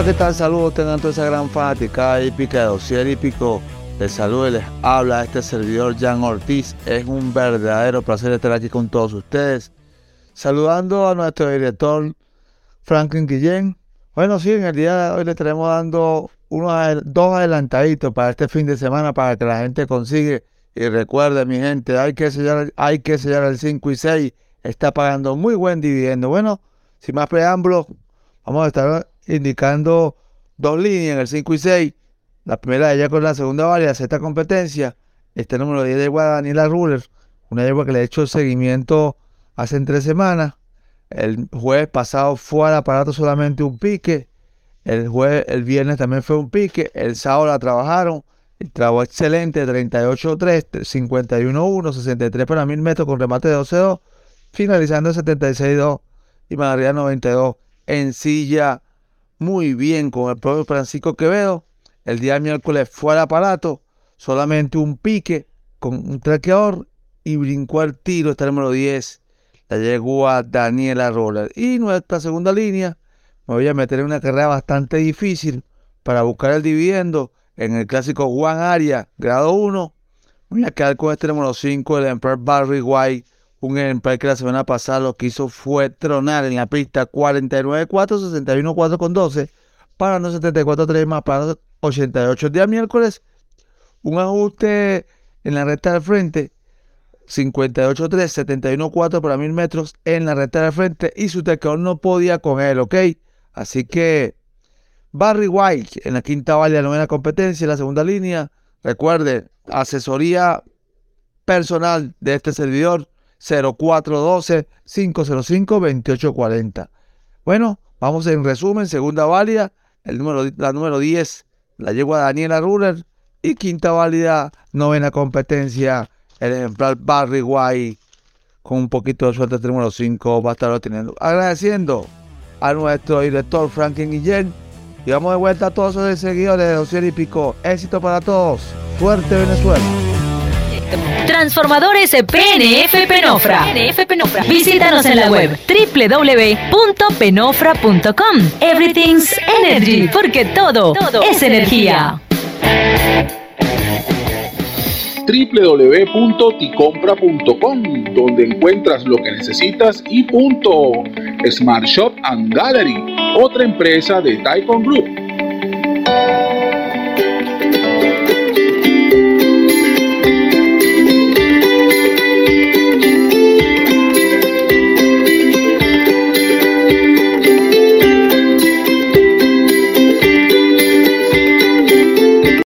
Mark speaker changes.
Speaker 1: Hola, ¿qué tal? Saludos, tengan toda esa gran fanática hípica de dossier hípico. Les saludo y les habla este servidor Jan Ortiz. Es un verdadero placer estar aquí con todos ustedes. Saludando a nuestro director Franklin Guillén. Bueno, sí, en el día de hoy le estaremos dando unos, dos adelantaditos para este fin de semana para que la gente consiga. Y recuerde, mi gente, hay que sellar, hay que sellar el 5 y 6. Está pagando muy buen dividendo. Bueno, sin más preámbulos, vamos a estar indicando dos líneas en el 5 y 6. La primera de ella con la segunda válida, esta competencia. Este número 10 de Daniela Ruler, una yegua que le he hecho seguimiento hace tres semanas. El jueves pasado fue al aparato solamente un pique. El jueves, el viernes también fue un pique. El sábado la trabajaron. El trabajo excelente, 38-3, 51-1, 63 para 1000 metros con remate de 12-2, finalizando 76-2 y Madrid 92 en silla muy bien con el propio Francisco Quevedo. El día miércoles fue al aparato, solamente un pique con un traqueador y brincó al tiro este número 10. La llegó a Daniela Roller. Y nuestra segunda línea, me voy a meter en una carrera bastante difícil para buscar el dividendo en el clásico Juan Aria, grado 1. Voy a quedar con este número 5, el Emperor Barry White un ejemplar que la semana pasada lo que hizo fue tronar en la pista 49-4, 61-4 con 12, para no 74-3 más para 88 el día miércoles. Un ajuste en la recta del frente, 58-3, 71-4 para 1000 metros en la recta del frente y su teclado no podía con él, ¿ok? Así que Barry White en la quinta válida, novena competencia, en la segunda línea. Recuerde, asesoría personal de este servidor 0412-505-2840. Bueno, vamos en resumen, segunda válida, el número, la número 10 la llegó a Daniela Ruler y quinta válida, novena competencia, el ejemplar Barry White. Con un poquito de suerte, el número 5 va a estar obteniendo. Agradeciendo a nuestro director Franklin Guillén. Y vamos de vuelta a todos los seguidores de Dossier y Pico. Éxito para todos. Suerte Venezuela.
Speaker 2: Transformadores PNF Penofra. PNF Penofra. Visítanos en la web www.penofra.com. Everything's Energy, porque todo, todo es energía
Speaker 3: www.ticompra.com, donde encuentras lo que necesitas y punto. Smart Shop and Gallery, otra empresa de Taikon Group